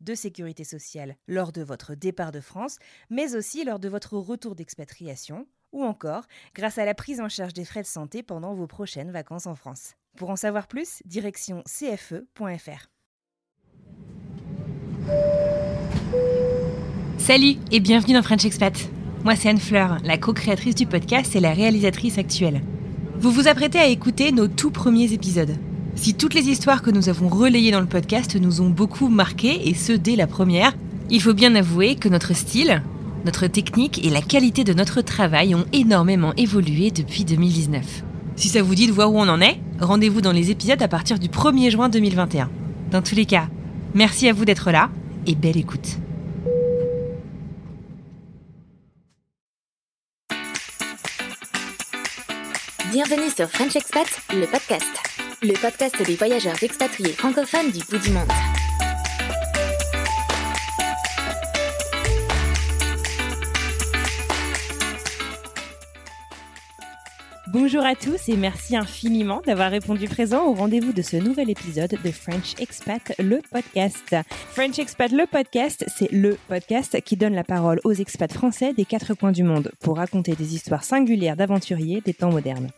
de sécurité sociale lors de votre départ de France, mais aussi lors de votre retour d'expatriation, ou encore grâce à la prise en charge des frais de santé pendant vos prochaines vacances en France. Pour en savoir plus, direction cfe.fr. Salut et bienvenue dans French Expat. Moi c'est Anne Fleur, la co-créatrice du podcast et la réalisatrice actuelle. Vous vous apprêtez à écouter nos tout premiers épisodes. Si toutes les histoires que nous avons relayées dans le podcast nous ont beaucoup marqué, et ce dès la première, il faut bien avouer que notre style, notre technique et la qualité de notre travail ont énormément évolué depuis 2019. Si ça vous dit de voir où on en est, rendez-vous dans les épisodes à partir du 1er juin 2021. Dans tous les cas, merci à vous d'être là et belle écoute. Bienvenue sur French Expat, le podcast. Le podcast des voyageurs expatriés francophones du bout du monde. Bonjour à tous et merci infiniment d'avoir répondu présent au rendez-vous de ce nouvel épisode de French Expat, le podcast. French Expat, le podcast, c'est le podcast qui donne la parole aux expats français des quatre coins du monde pour raconter des histoires singulières d'aventuriers des temps modernes.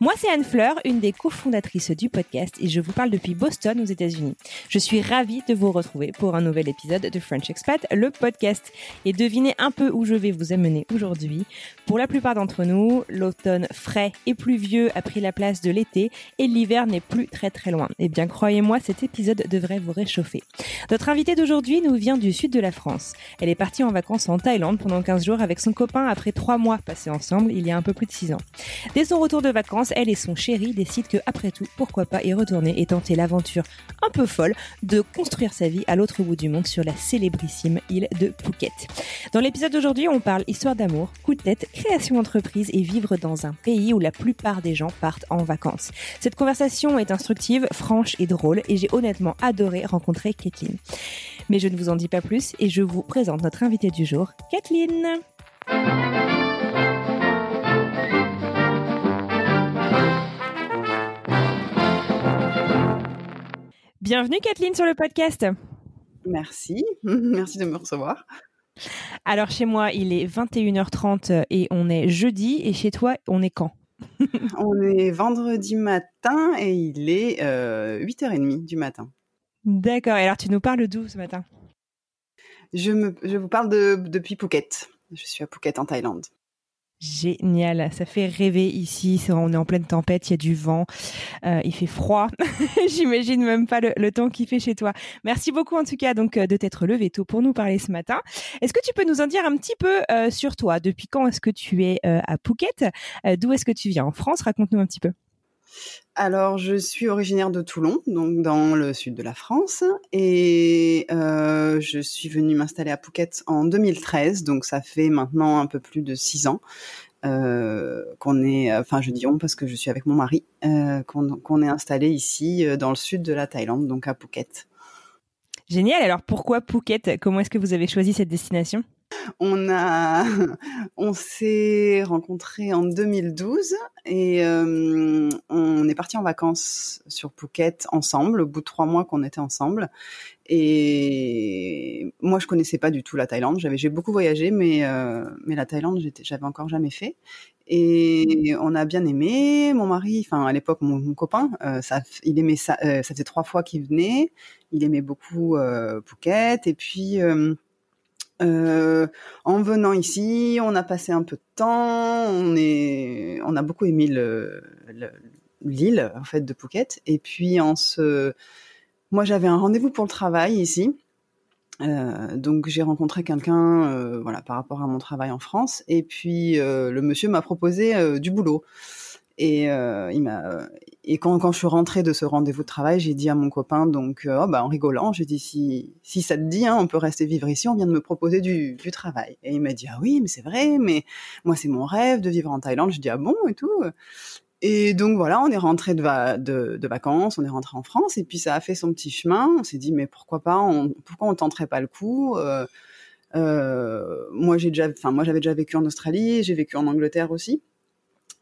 Moi, c'est Anne Fleur, une des cofondatrices du podcast et je vous parle depuis Boston aux États-Unis. Je suis ravie de vous retrouver pour un nouvel épisode de French Expat, le podcast. Et devinez un peu où je vais vous amener aujourd'hui. Pour la plupart d'entre nous, l'automne frais et pluvieux a pris la place de l'été et l'hiver n'est plus très très loin. Eh bien, croyez-moi, cet épisode devrait vous réchauffer. Notre invitée d'aujourd'hui nous vient du sud de la France. Elle est partie en vacances en Thaïlande pendant 15 jours avec son copain après 3 mois passés ensemble il y a un peu plus de 6 ans. Dès son retour de vacances, elle et son chéri décident que, après tout, pourquoi pas y retourner et tenter l'aventure un peu folle de construire sa vie à l'autre bout du monde sur la célébrissime île de Phuket. Dans l'épisode d'aujourd'hui, on parle histoire d'amour, coup de tête, création d'entreprise et vivre dans un pays où la plupart des gens partent en vacances. Cette conversation est instructive, franche et drôle et j'ai honnêtement adoré rencontrer Kathleen. Mais je ne vous en dis pas plus et je vous présente notre invitée du jour, Kathleen. Bienvenue Kathleen sur le podcast. Merci, merci de me recevoir. Alors chez moi, il est 21h30 et on est jeudi et chez toi, on est quand? On est vendredi matin et il est 8h30 du matin. D'accord, et alors tu nous parles d'où ce matin? Je, me, je vous parle de, depuis Phuket. Je suis à Phuket en Thaïlande. Génial, ça fait rêver ici. On est en pleine tempête, il y a du vent, euh, il fait froid. J'imagine même pas le, temps qu'il fait chez toi. Merci beaucoup en tout cas donc de t'être levé tôt pour nous parler ce matin. Est-ce que tu peux nous en dire un petit peu euh, sur toi? Depuis quand est-ce que tu es euh, à Phuket? D'où est-ce que tu viens? En France? Raconte-nous un petit peu. Alors, je suis originaire de Toulon, donc dans le sud de la France, et euh, je suis venue m'installer à Phuket en 2013, donc ça fait maintenant un peu plus de six ans euh, qu'on est, enfin je dis on parce que je suis avec mon mari, euh, qu'on est installé ici dans le sud de la Thaïlande, donc à Phuket. Génial. Alors pourquoi Phuket? Comment est-ce que vous avez choisi cette destination? On a, on s'est rencontrés en 2012 et euh, on est parti en vacances sur Phuket ensemble, au bout de trois mois qu'on était ensemble. Et moi, je connaissais pas du tout la Thaïlande. J'avais, j'ai beaucoup voyagé, mais euh, la Thaïlande, j'avais encore jamais fait. Et on a bien aimé. Mon mari, enfin à l'époque, mon, copain, euh, ça, il aimait ça. ça faisait trois fois qu'il venait. Il aimait beaucoup Phuket. Et puis Euh, en venant ici, on a passé un peu de temps, on est, on a beaucoup aimé le, l'île en fait de Phuket. Et puis en ce, moi j'avais un rendez-vous pour le travail ici, euh, donc j'ai rencontré quelqu'un, euh, voilà, par rapport à mon travail en France. Et puis euh, le monsieur m'a proposé euh, du boulot. Et euh, quand, je suis rentrée de ce rendez-vous de travail, j'ai dit à mon copain donc oh, bah en rigolant, j'ai dit si ça te dit, hein, on peut rester vivre ici, on vient de me proposer du, travail. Et il m'a dit ah oui mais c'est vrai, mais moi c'est mon rêve de vivre en Thaïlande. Je dis ah bon et tout. Et donc voilà, on est rentré de, va de, de, vacances, on est rentré en France, et puis ça a fait son petit chemin. On s'est dit mais pourquoi pas, pourquoi on tenterait pas le coup euh, euh, moi j'avais déjà vécu en Australie, j'ai vécu en Angleterre aussi.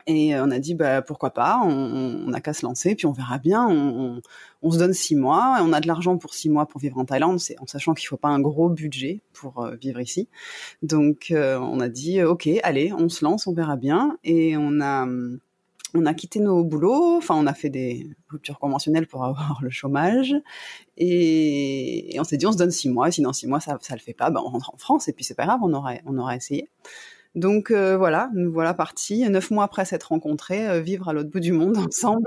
Et on a dit bah pourquoi pas, on, on a qu'à se lancer, puis on verra bien. On, on, se donne six mois, on a de l'argent pour six mois pour vivre en Thaïlande, c'est en sachant qu'il faut pas un gros budget pour euh, vivre ici. Donc euh, on a dit ok, allez, on se lance, on verra bien. Et on a on a quitté nos boulots, enfin on a fait des ruptures conventionnelles pour avoir le chômage, et, et on s'est dit on se donne six mois, sinon six mois ça ça le fait pas, ben on rentre en France et puis c'est pas grave, on aura on aura essayé. Donc euh, voilà, nous voilà partis, neuf mois après s'être rencontrés, euh, vivre à l'autre bout du monde ensemble.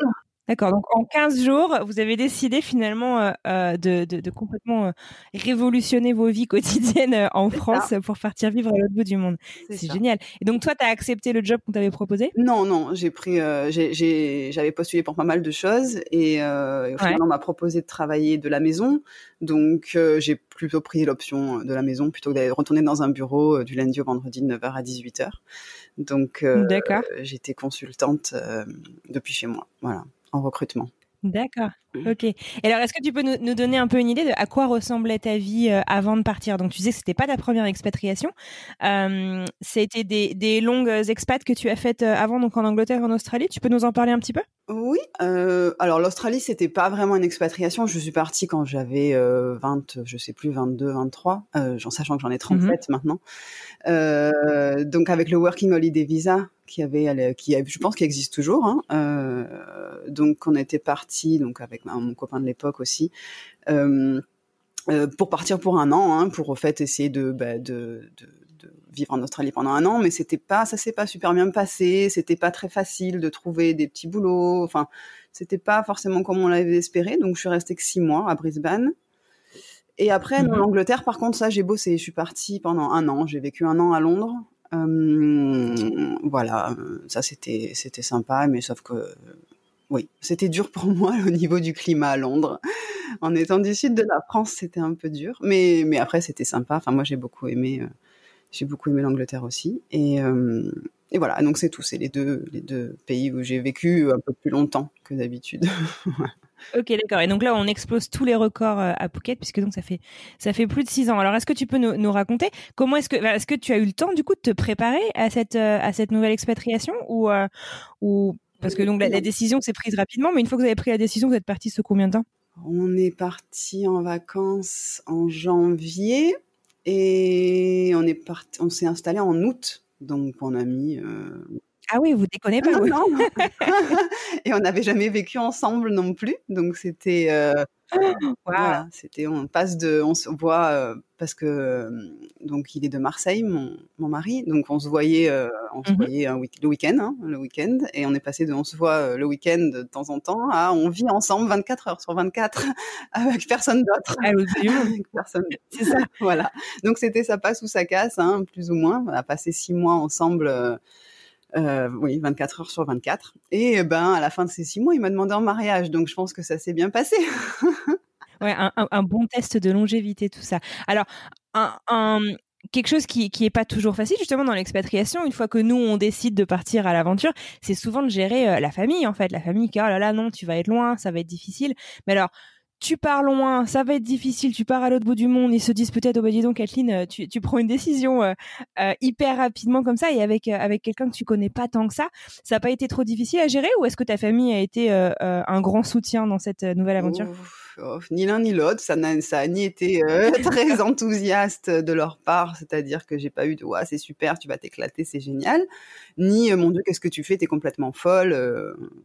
D'accord. Donc en 15 jours, vous avez décidé finalement euh, euh, de, de, de, complètement euh, révolutionner vos vies quotidiennes en France ça. pour partir vivre à l'autre bout du monde. C'est génial. Et donc toi, tu as accepté le job qu'on t'avait proposé? Non, non. J'ai pris, euh, j'avais postulé pour pas mal de choses et, euh, et au final, ouais. on m'a proposé de travailler de la maison. Donc j'ai plutôt pris l'option de la maison plutôt que d'aller retourner dans un bureau du lundi au vendredi de 9h à 18h. Donc j'étais consultante depuis chez moi. Voilà en recrutement. D'accord. Ok. Et alors, est-ce que tu peux nous, nous, donner un peu une idée de à quoi ressemblait ta vie euh, avant de partir? Donc, tu disais que c'était pas ta première expatriation. Euh, C'était des, des, longues expats que tu as faites euh, avant, donc en Angleterre, en Australie. Tu peux nous en parler un petit peu? Oui. Euh, alors, l'Australie, c'était pas vraiment une expatriation. Je suis partie quand j'avais 20, je sais plus, 22, 23, en sachant que j'en ai 37 mm -hmm. maintenant. donc, avec le Working Holiday Visa, qui avait, qui, je pense, qui existe toujours. Hein. Euh, donc, on était parti, donc avec mon copain de l'époque aussi, euh, euh, pour partir pour un an, hein, pour au fait essayer de, bah, de, de, de, vivre en Australie pendant un an, mais c'était pas, ça s'est pas super bien passé. C'était pas très facile de trouver des petits boulots. Enfin, c'était pas forcément comme on l'avait espéré. Donc, je suis restée que six mois à Brisbane. Et après, mmh. en Angleterre, par contre, ça, j'ai bossé. Je suis partie pendant un an. J'ai vécu un an à Londres. Voilà, ça c'était c'était sympa, mais sauf que oui, c'était dur pour moi au niveau du climat à Londres. En étant du sud de la France, c'était un peu dur, mais mais après c'était sympa. Enfin moi j'ai beaucoup aimé, euh, j'ai beaucoup aimé l'Angleterre aussi. Et et voilà, donc c'est tout. C'est les deux les deux pays où j'ai vécu un peu plus longtemps que d'habitude. Ok, d'accord. Et donc là, on explose tous les records euh, à Phuket, puisque donc ça fait ça fait plus de six ans. Alors, est-ce que tu peux nous, nous raconter comment est-ce que est-ce que tu as eu le temps du coup de te préparer à cette euh, à cette nouvelle expatriation ou euh, ou parce que donc la, la décision s'est prise rapidement, mais une fois que vous avez pris la décision, vous êtes parti ce combien de temps? On est parti en vacances en janvier et on est parti, on s'est installé en août. Donc on a mis euh, ah oui, vous déconnez pas. Non, non. et on n'avait jamais vécu ensemble non plus, donc c'était. Euh, wow. Voilà, c'était. On passe de, on se voit euh, parce que euh, donc il est de Marseille, mon, mon mari, donc on se voyait, euh, on se mm -hmm. voyait un week le week-end, hein, le week-end, et on est passé de on se voit le week-end de temps en temps à on vit ensemble 24 heures sur 24 avec personne d'autre. Ah, avec personne. C'est ça. voilà. Donc c'était ça passe ou ça casse, hein, plus ou moins. On a passé six mois ensemble. Euh, oui, 24 heures sur 24. Et ben, à la fin de ces six mois, il m'a demandé en mariage. Donc, je pense que ça s'est bien passé. ouais, un, bon test de longévité, tout ça. Alors, quelque chose qui qui est pas toujours facile justement dans l'expatriation une fois que nous on décide de partir à l'aventure c'est souvent de gérer euh, la famille en fait la famille qui oh là là non tu vas être loin ça va être difficile mais alors tu pars loin, ça va être difficile, tu pars à l'autre bout du monde, ils se disent peut-être, oh bah dis donc Kathleen, euh, tu, prends une décision euh, euh, hyper rapidement comme ça et avec, avec quelqu'un que tu connais pas tant que ça, ça n'a pas été trop difficile à gérer ou est-ce que ta famille a été un grand soutien dans cette nouvelle aventure? Ni l'un ni l'autre, ça n'a ça a ni été euh, très enthousiaste de leur part, c'est-à-dire que j'ai pas eu de ouais, c'est super, tu vas t'éclater, c'est génial, ni mon dieu, qu'est-ce que tu fais, t'es complètement folle,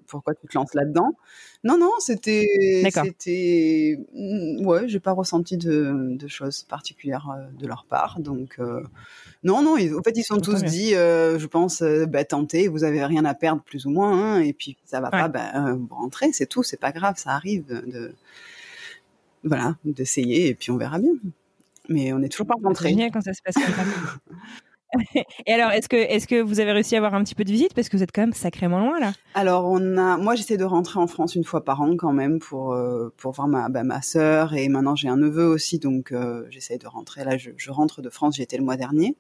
pourquoi tu te lances là-dedans? Non non, c'était c'était mm, ouais, j'ai pas ressenti de, de choses particulières de leur part, donc non non, ils, en fait ils sont tous dit, je pense, bah tentez, vous avez rien à perdre plus ou moins, hein, et puis ça va pas, ben vous rentrez, c'est tout, c'est pas grave, ça arrive de voilà, d'essayer et puis on verra bien. Mais on n'est toujours pas rentré. C'est génial quand ça se passe comme ça. Et alors, est-ce que, est-ce que vous avez réussi à avoir un petit peu de visite? Parce que vous êtes quand même sacrément loin là Alors, on a, moi, j'essaie de rentrer en France une fois par an quand même pour euh, pour voir ma bah, ma sœur et maintenant j'ai un neveu aussi, donc euh, j'essaie de rentrer. Là, je, je rentre de France, j'y étais le mois dernier.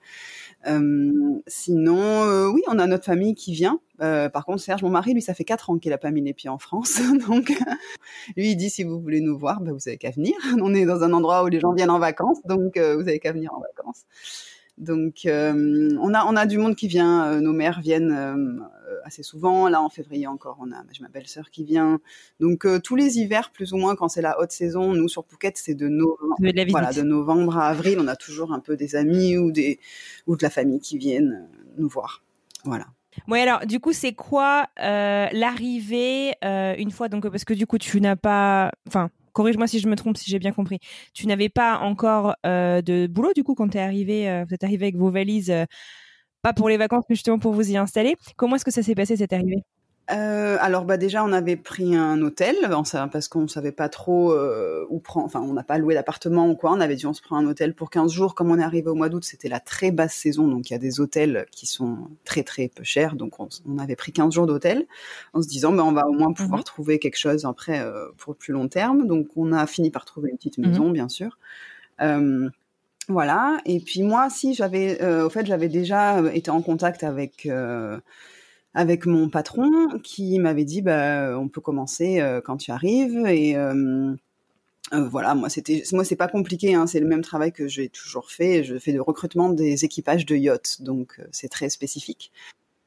Euh, sinon, euh, oui, on a notre famille qui vient. Euh, par contre, Serge, mon mari, lui, ça fait quatre ans qu'il a pas mis les pieds en France, donc lui, il dit si vous voulez nous voir, bah, vous avez qu'à venir. On est dans un endroit où les gens viennent en vacances, donc vous avez qu'à venir en vacances. Donc, euh, on a on a du monde qui vient. Euh, nos mères viennent euh, assez souvent. Là, en février encore, on a j'ai ma belle-sœur qui vient. Donc, tous les hivers, plus ou moins, quand c'est la haute saison, nous sur Phuket, c'est de novembre, de voilà, de novembre à avril, on a toujours un peu des amis ou des ou de la famille qui viennent nous voir. Voilà. Oui, alors du coup, c'est quoi l'arrivée une fois donc parce que du coup, tu n'as pas, enfin, corrige-moi si je me trompe, si j'ai bien compris. Tu n'avais pas encore euh, de boulot du coup quand tu es arrivé, euh, vous êtes arrivé avec vos valises, euh, pas pour les vacances, mais justement pour vous y installer. Comment est-ce que ça s'est passé cette arrivée? Euh, alors bah déjà on avait pris un hôtel parce qu'on savait pas trop euh, où prendre enfin on n'a pas loué d'appartement ou quoi. On avait dit on se prend un hôtel pour 15 jours. Comme on est arrivé au mois d'août c'était la très basse saison. Donc il y a des hôtels qui sont très très peu chers. Donc on, avait pris 15 jours d'hôtel en se disant bah on va au moins pouvoir mhm. trouver quelque chose après euh, pour plus long terme. Donc on a fini par trouver une petite maison mhm. bien sûr. Euh, voilà. Et puis moi si j'avais au fait j'avais déjà été en contact avec avec mon patron qui m'avait dit bah on peut commencer euh, quand tu arrives. Et euh, euh, voilà moi c'était moi c'est pas compliqué hein, c'est le même travail que j'ai toujours fait. Je fais le recrutement des équipages de yachts donc c'est très spécifique.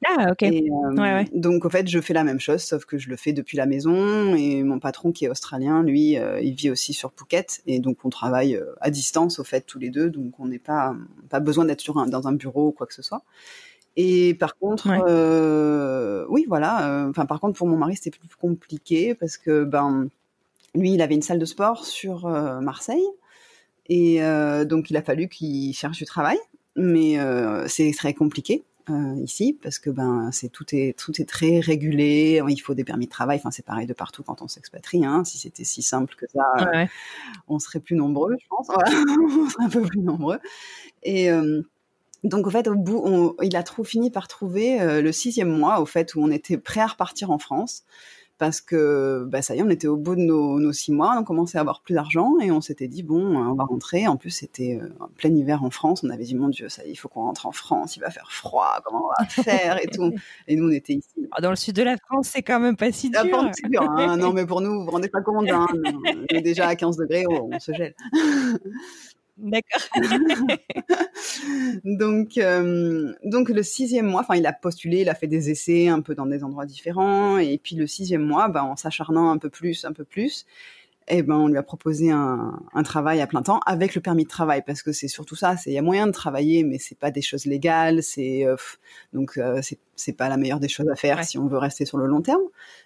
Ah ok. Ouais, ouais. donc en fait je fais la même chose sauf que je le fais depuis la maison. Et mon patron qui est australien lui il vit aussi sur Phuket. Et donc on travaille à distance au fait tous les deux. Donc on n'est pas pas besoin d'être sur un, dans un bureau ou quoi que ce soit et par contre, euh, oui, voilà. Euh, enfin, par contre, pour mon mari, c'était plus compliqué parce que ben, lui, il avait une salle de sport sur euh, Marseille, et euh, donc il a fallu qu'il cherche du travail. Mais c'est très compliqué ici parce que ben, c'est tout est tout est très régulé. Il faut des permis de travail. Enfin, c'est pareil de partout quand on s'expatrie. Hein. Si c'était si simple que ça, ouais. on serait plus nombreux, je pense. Voilà. on serait un peu plus nombreux. Et donc, au fait, au bout, on, il a trop fini par trouver euh, le sixième mois, au fait, où on était prêt à repartir en France. Parce que, bah, ça y est, on était au bout de nos, nos six mois, on commençait à avoir plus d'argent et on s'était dit, bon, on va rentrer. En plus, c'était euh, en plein hiver en France. On avait dit, mon Dieu, ça y est, il faut qu'on rentre en France, il va faire froid, comment on va faire et tout. Et nous, on était ici. Ah, dans le sud de la France, c'est quand même pas si dur. Pas si dur hein. non, mais pour nous, vous vous rendez pas compte, hein. on est déjà à 15 degrés, on, on se gèle. D'accord. donc, euh, donc le sixième mois, enfin, il a postulé, il a fait des essais un peu dans des endroits différents, et puis le sixième mois, ben, en s'acharnant un peu plus, un peu plus, eh ben, on lui a proposé un, un, travail à plein temps avec le permis de travail, parce que c'est surtout ça, c'est il y a moyen de travailler, mais c'est pas des choses légales, c'est euh, donc euh, c'est pas la meilleure des choses à faire ouais. si on veut rester sur le long terme.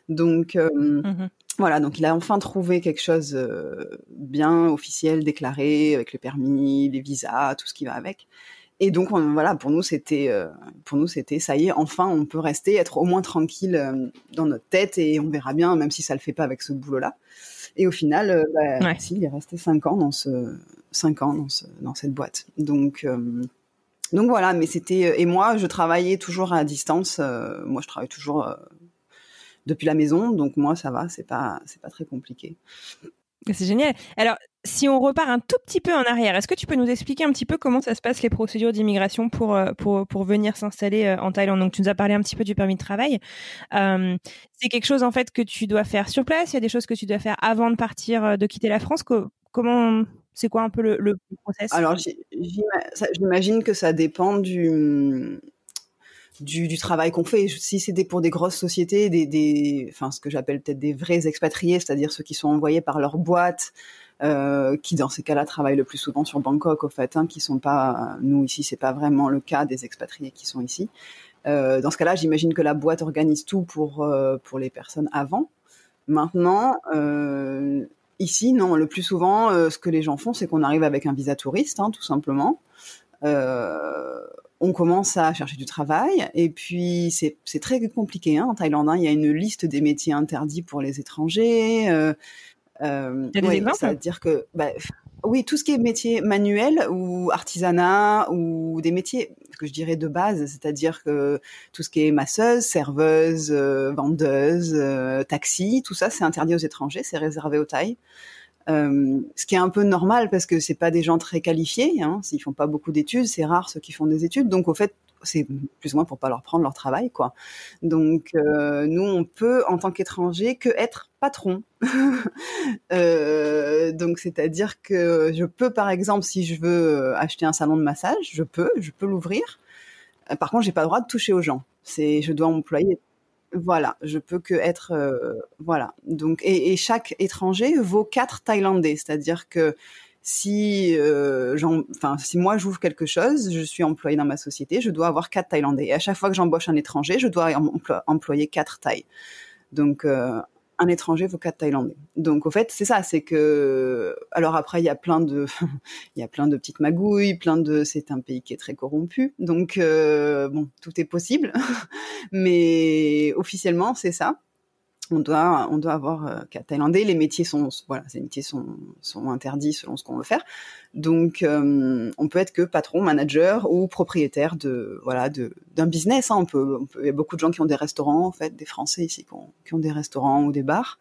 Donc euh, mmh voilà, donc il a enfin trouvé quelque chose euh, bien officiel, déclaré, avec le permis, les visas, tout ce qui va avec. Et donc on, voilà, pour nous c'était, euh, pour nous c'était, ça y est, enfin on peut rester, être au moins tranquille euh, dans notre tête et on verra bien, même si ça le fait pas avec ce boulot-là. Et au final, bah, Ouais. si, il est resté cinq ans dans ce, cinq ans dans ce, dans cette boîte. Donc euh, donc voilà, mais c'était et moi je travaillais toujours à distance. euh, moi je travaille toujours euh, depuis la maison, donc moi ça va, c'est pas c'est pas très compliqué. C'est génial. Alors, si on repart un tout petit peu en arrière, est-ce que tu peux nous expliquer un petit peu comment ça se passe les procédures d'immigration pour, euh, pour, pour venir s'installer euh, en Thaïlande? Donc, tu nous as parlé un petit peu du permis de travail. Euh, c'est quelque chose, en fait, que tu dois faire sur place? Il y a des choses que tu dois faire avant de partir, de quitter la France? Co Comment, c'est quoi un peu le, le process? Alors, j'imagine que ça dépend du du, travail qu'on fait. Si c'était pour des grosses sociétés, des, des enfin ce que j'appelle peut-être des vrais expatriés, c'est-à-dire ceux qui sont envoyés par leur boîte, euh, qui dans ces cas-là travaillent le plus souvent sur Bangkok, au fait, hein, qui sont pas, nous ici, c'est pas vraiment le cas des expatriés qui sont ici. Euh, dans ce cas-là, j'imagine que la boîte organise tout pour euh, pour les personnes avant. Maintenant, euh, ici, non. Le plus souvent, euh, ce que les gens font, c'est qu'on arrive avec un visa touriste, hein, tout simplement. Euh, on commence à chercher du travail et puis c'est très compliqué hein, en Thaïlande. Hein. il y a une liste des métiers interdits pour les étrangers. Euh, euh, que bah, oui, tout ce qui est métier manuel ou artisanat ou des métiers que je dirais de base, c'est-à-dire que tout ce qui est masseuse, serveuse, euh, vendeuse, euh, taxi, tout ça c'est interdit aux étrangers, c'est réservé aux Thaïs. Euh, ce qui est un peu normal parce que c'est pas des gens très qualifiés, hein, s'ils font pas beaucoup d'études, c'est rare ceux qui font des études, donc au fait c'est plus ou moins pour pas leur prendre leur travail quoi. Donc euh, nous on peut en tant qu'étranger que être patron. Euh, donc c'est-à-dire que je peux par exemple si je veux acheter un salon de massage, je peux, je peux l'ouvrir. Euh, Par contre, j'ai pas le droit de toucher aux gens. C'est je dois employer voilà, je peux que être euh, voilà. Donc et, et chaque étranger vaut quatre Thaïlandais, c'est-à-dire que si euh, enfin si moi j'ouvre quelque chose, je suis employé dans ma société, je dois avoir quatre Thaïlandais. Et à chaque fois que j'embauche un étranger, je dois emplo- employer quatre Thaïs. Donc euh, un étranger vaut quatre Thaïlandais. Donc au fait c'est ça, c'est que alors après il y a plein de il y a plein de petites magouilles, plein de c'est un pays qui est très corrompu. Donc euh, bon tout est possible, mais officiellement c'est ça on doit on doit avoir euh, quatre Thaïlandais. Les métiers sont voilà, ces métiers sont sont interdits selon ce qu'on veut faire. Donc euh, on peut être que patron, manager ou propriétaire de voilà de d'un business. hein. On peut, il y a beaucoup de gens qui ont des restaurants en fait, des Français ici qui ont, qui ont des restaurants ou des bars.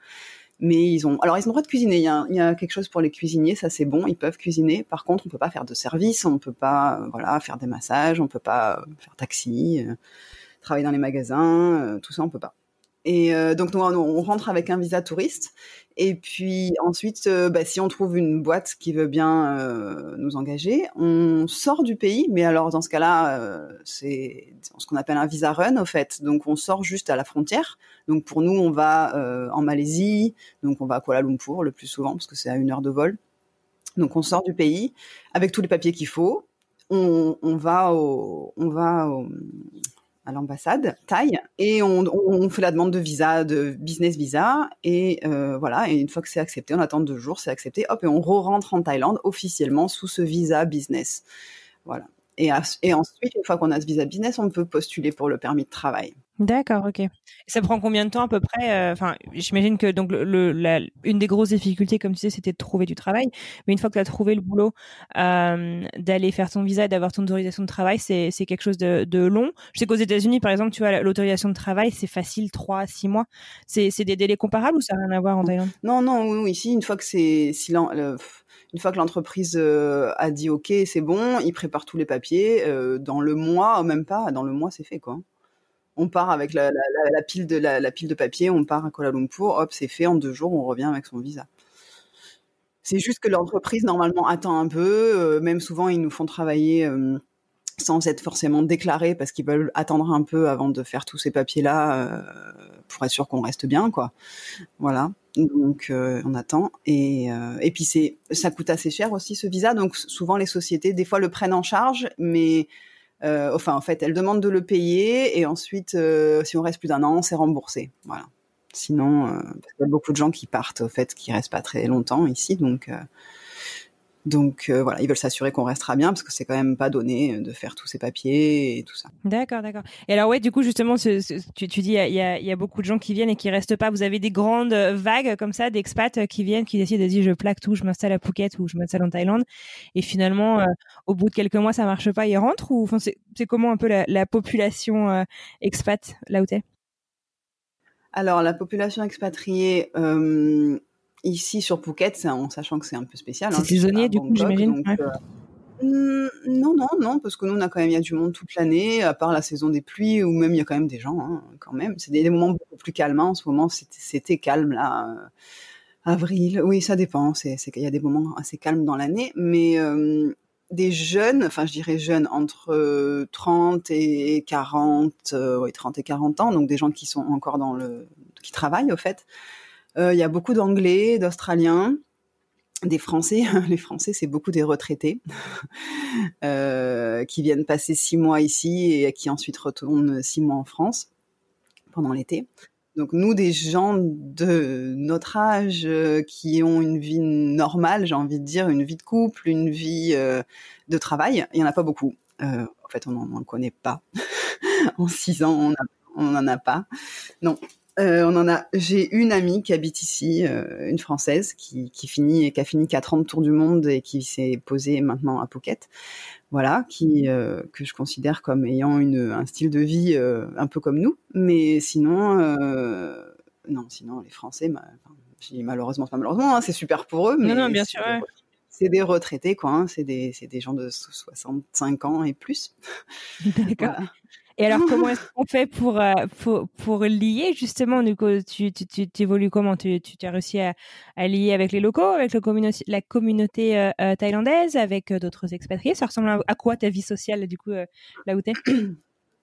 Mais ils ont alors ils ont le droit de cuisiner. Il y a, il y a quelque chose pour les cuisiniers, ça c'est bon, ils peuvent cuisiner. Par contre, on peut pas faire de service, on peut pas euh, voilà faire des massages, on peut pas faire taxi, travailler dans les magasins, tout ça on peut pas. Et euh, donc nous, on rentre avec un visa touriste. Et puis ensuite, euh, bah, si on trouve une boîte qui veut bien euh, nous engager, on sort du pays. Mais alors dans ce cas-là, c'est ce qu'on appelle un visa run au fait. Donc on sort juste à la frontière. Donc pour nous, on va en Malaisie. Donc on va à Kuala Lumpur le plus souvent parce que c'est à une heure de vol. Donc on sort du pays avec tous les papiers qu'il faut. On, va on va au, à l'ambassade Thaï et on, on, fait la demande de visa, de business visa et euh, voilà. Et une fois que c'est accepté, on attend deux jours, c'est accepté, hop et on re-rentre en Thaïlande officiellement sous ce visa business. Voilà. Et, à, et ensuite, une fois qu'on a ce visa business, on peut postuler pour le permis de travail. D'accord, ok. Ça prend combien de temps à peu près Enfin, j'imagine que donc le, le la, une des grosses difficultés, comme tu sais, c'était de trouver du travail. Mais une fois que tu as trouvé le boulot, euh, d'aller faire ton visa et d'avoir ton autorisation de travail, c'est c'est quelque chose de, de long. Je sais qu'aux États-Unis, par exemple, tu vois, l'autorisation de travail, c'est facile, trois, six mois. C'est c'est des délais comparables ou ça n'a rien à voir en Thaïlande? Non, non, oui, oui, ici, une fois que c'est le, une fois que l'entreprise euh, a dit OK, c'est bon, ils préparent tous les papiers. Euh, dans le mois, même pas, dans le mois, c'est fait quoi. On part avec la, pile de la, pile de papier, on part à Kuala Lumpur, hop, c'est fait en deux jours, on revient avec son visa. C'est juste que l'entreprise normalement attend un peu, euh, même souvent ils nous font travailler euh, sans être forcément déclarés parce qu'ils veulent attendre un peu avant de faire tous ces papiers là euh, pour être sûr qu'on reste bien quoi. Voilà. Donc on attend et et puis c'est ça coûte assez cher aussi ce visa donc souvent les sociétés des fois le prennent en charge mais euh, enfin en fait elles demandent de le payer et ensuite euh, si on reste plus d'un an c'est remboursé. Voilà. Sinon euh, qu'il y a beaucoup de gens qui partent au fait qui restent pas très longtemps ici donc donc euh, voilà, ils veulent s'assurer qu'on restera bien parce que c'est quand même pas donné de faire tous ces papiers et tout ça. D'accord, d'accord. Et alors ouais, du coup justement, ce, ce, tu, tu, dis il y a, y a, beaucoup de gens qui viennent et qui restent pas. Vous avez des grandes vagues comme ça d'expats qui viennent, qui décident de dire je plaque tout, je m'installe à Phuket ou je m'installe en Thaïlande. Et finalement, euh, au bout de quelques mois, ça marche pas, ils rentrent ou enfin c'est comment un peu la, la population euh, expat là où t'es? Alors la population expatriée. Euh ici sur Phuket, en sachant que c'est un peu spécial. C'est hein, saisonnier du coup, j'imagine. Ouais. Euh, non, non, non, parce que nous on a quand même il y a du monde toute l'année, à part la saison des pluies où même il y a quand même des gens, hein, quand même. C'est des, des, moments beaucoup plus calmes. Hein. En ce moment, c'était calme là, euh, avril. Oui, ça dépend. C'est il y a des moments assez calmes dans l'année, mais euh, des jeunes, enfin je dirais jeunes entre 30 et 40, oui 30 et 40 ans, donc des gens qui sont encore dans le, qui travaillent au fait. Il y a beaucoup d'Anglais, d'Australiens, des Français. Les Français, c'est beaucoup des retraités euh, qui viennent passer six mois ici et qui ensuite retournent six mois en France pendant l'été. Donc nous, des gens de notre âge euh, qui ont une vie normale, j'ai envie de dire, une vie de couple, une vie euh, de travail, il y en a pas beaucoup. en fait, on n'en connaît pas. en six ans, on n'en a pas. Non, euh, on en a. J'ai une amie qui habite ici, euh, une française qui, qui finit, qui a fini quatre ans de tour du monde et qui s'est posée maintenant à Phuket. Voilà, qui euh, que je considère comme ayant une, un style de vie un peu comme nous. Mais sinon, non, sinon les Français, malheureusement, pas malheureusement, hein, c'est super pour eux. Mais non, non, bien sûr. C'est des retraités, quoi. Hein, c'est des, des gens de 65 ans et plus. D'accord. Et alors, comment est-ce qu'on fait pour, euh, pour, pour, lier justement du coup, tu, tu, tu, évolues comment? Tu, tu, as réussi à, à, lier avec les locaux, avec le la communauté euh, euh, thaïlandaise, avec d'autres expatriés? Ça ressemble à, quoi ta vie sociale du coup là où tu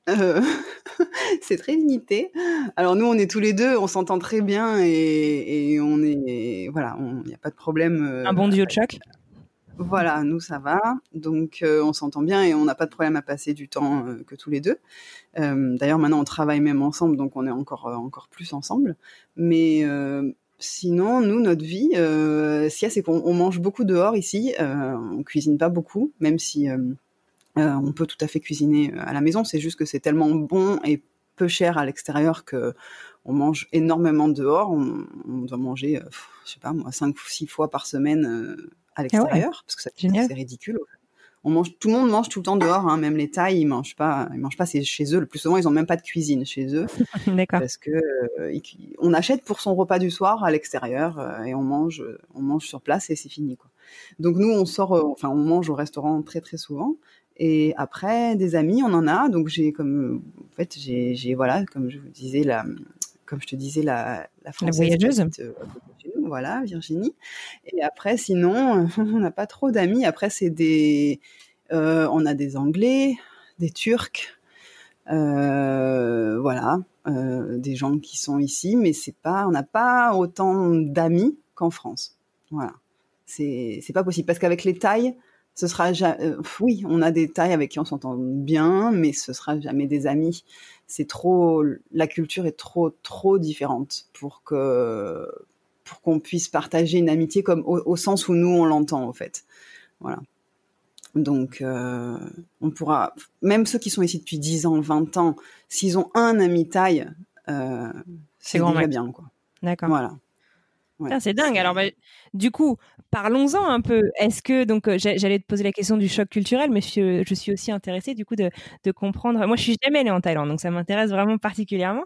euh, c'est très limité. Alors nous, on est tous les deux, on s'entend très bien et, et on est voilà, il n'y a pas de problème. Un bon duo de choc? Voilà, nous ça va, donc euh, on s'entend bien et on n'a pas de problème à passer du temps euh, que tous les deux. Euh, d'ailleurs maintenant on travaille même ensemble, donc on est encore plus ensemble. Mais sinon nous notre vie, ce c'est qu'on mange beaucoup dehors ici, on cuisine pas beaucoup, même si on peut tout à fait cuisiner à la maison. C'est juste que c'est tellement bon et peu cher à l'extérieur que on mange énormément dehors. On, doit manger, je sais pas moi, cinq ou six fois par semaine à ah l'extérieur, parce que c'est ridicule. On mange, tout le monde mange tout le temps dehors, hein, même les Thaïs, ils mangent pas, ils mangent pas chez eux. Le plus souvent, ils ont même pas de cuisine chez eux. D'accord. Parce que euh, on achète pour son repas du soir à l'extérieur euh, et on mange, on mange sur place et c'est fini quoi. Donc nous, on sort, euh, enfin, on mange au restaurant très très souvent. Et après, des amis, on en a. Donc j'ai comme, en fait, j'ai, voilà, comme je vous disais, la, comme je te disais, la, la, la voyageuse voilà, Virginie. Et après, sinon, on n'a pas trop d'amis. Après, c'est des, euh, on a des Anglais, des Turcs, euh, voilà, euh, des gens qui sont ici, mais c'est pas, on n'a pas autant d'amis qu'en France. Voilà, c'est pas possible parce qu'avec les tailles, ce sera oui, on a des tailles avec qui on s'entend bien, mais ce sera jamais des amis. C'est trop, la culture est trop trop différente pour que pour qu'on puisse partager une amitié comme au, sens où nous on l'entend en fait. Voilà. Donc euh, on pourra, même ceux qui sont ici depuis 10 ans, 20 ans, s'ils ont un ami taille, euh, c'est déjà bien quoi. D'accord. Voilà. C'est dingue. Alors, bah, du coup, parlons-en un peu. Est-ce que donc euh, j'allais te poser la question du choc culturel, mais je, suis aussi intéressée du coup de, de, comprendre. Moi, je suis jamais allée en Thaïlande, donc ça m'intéresse vraiment particulièrement.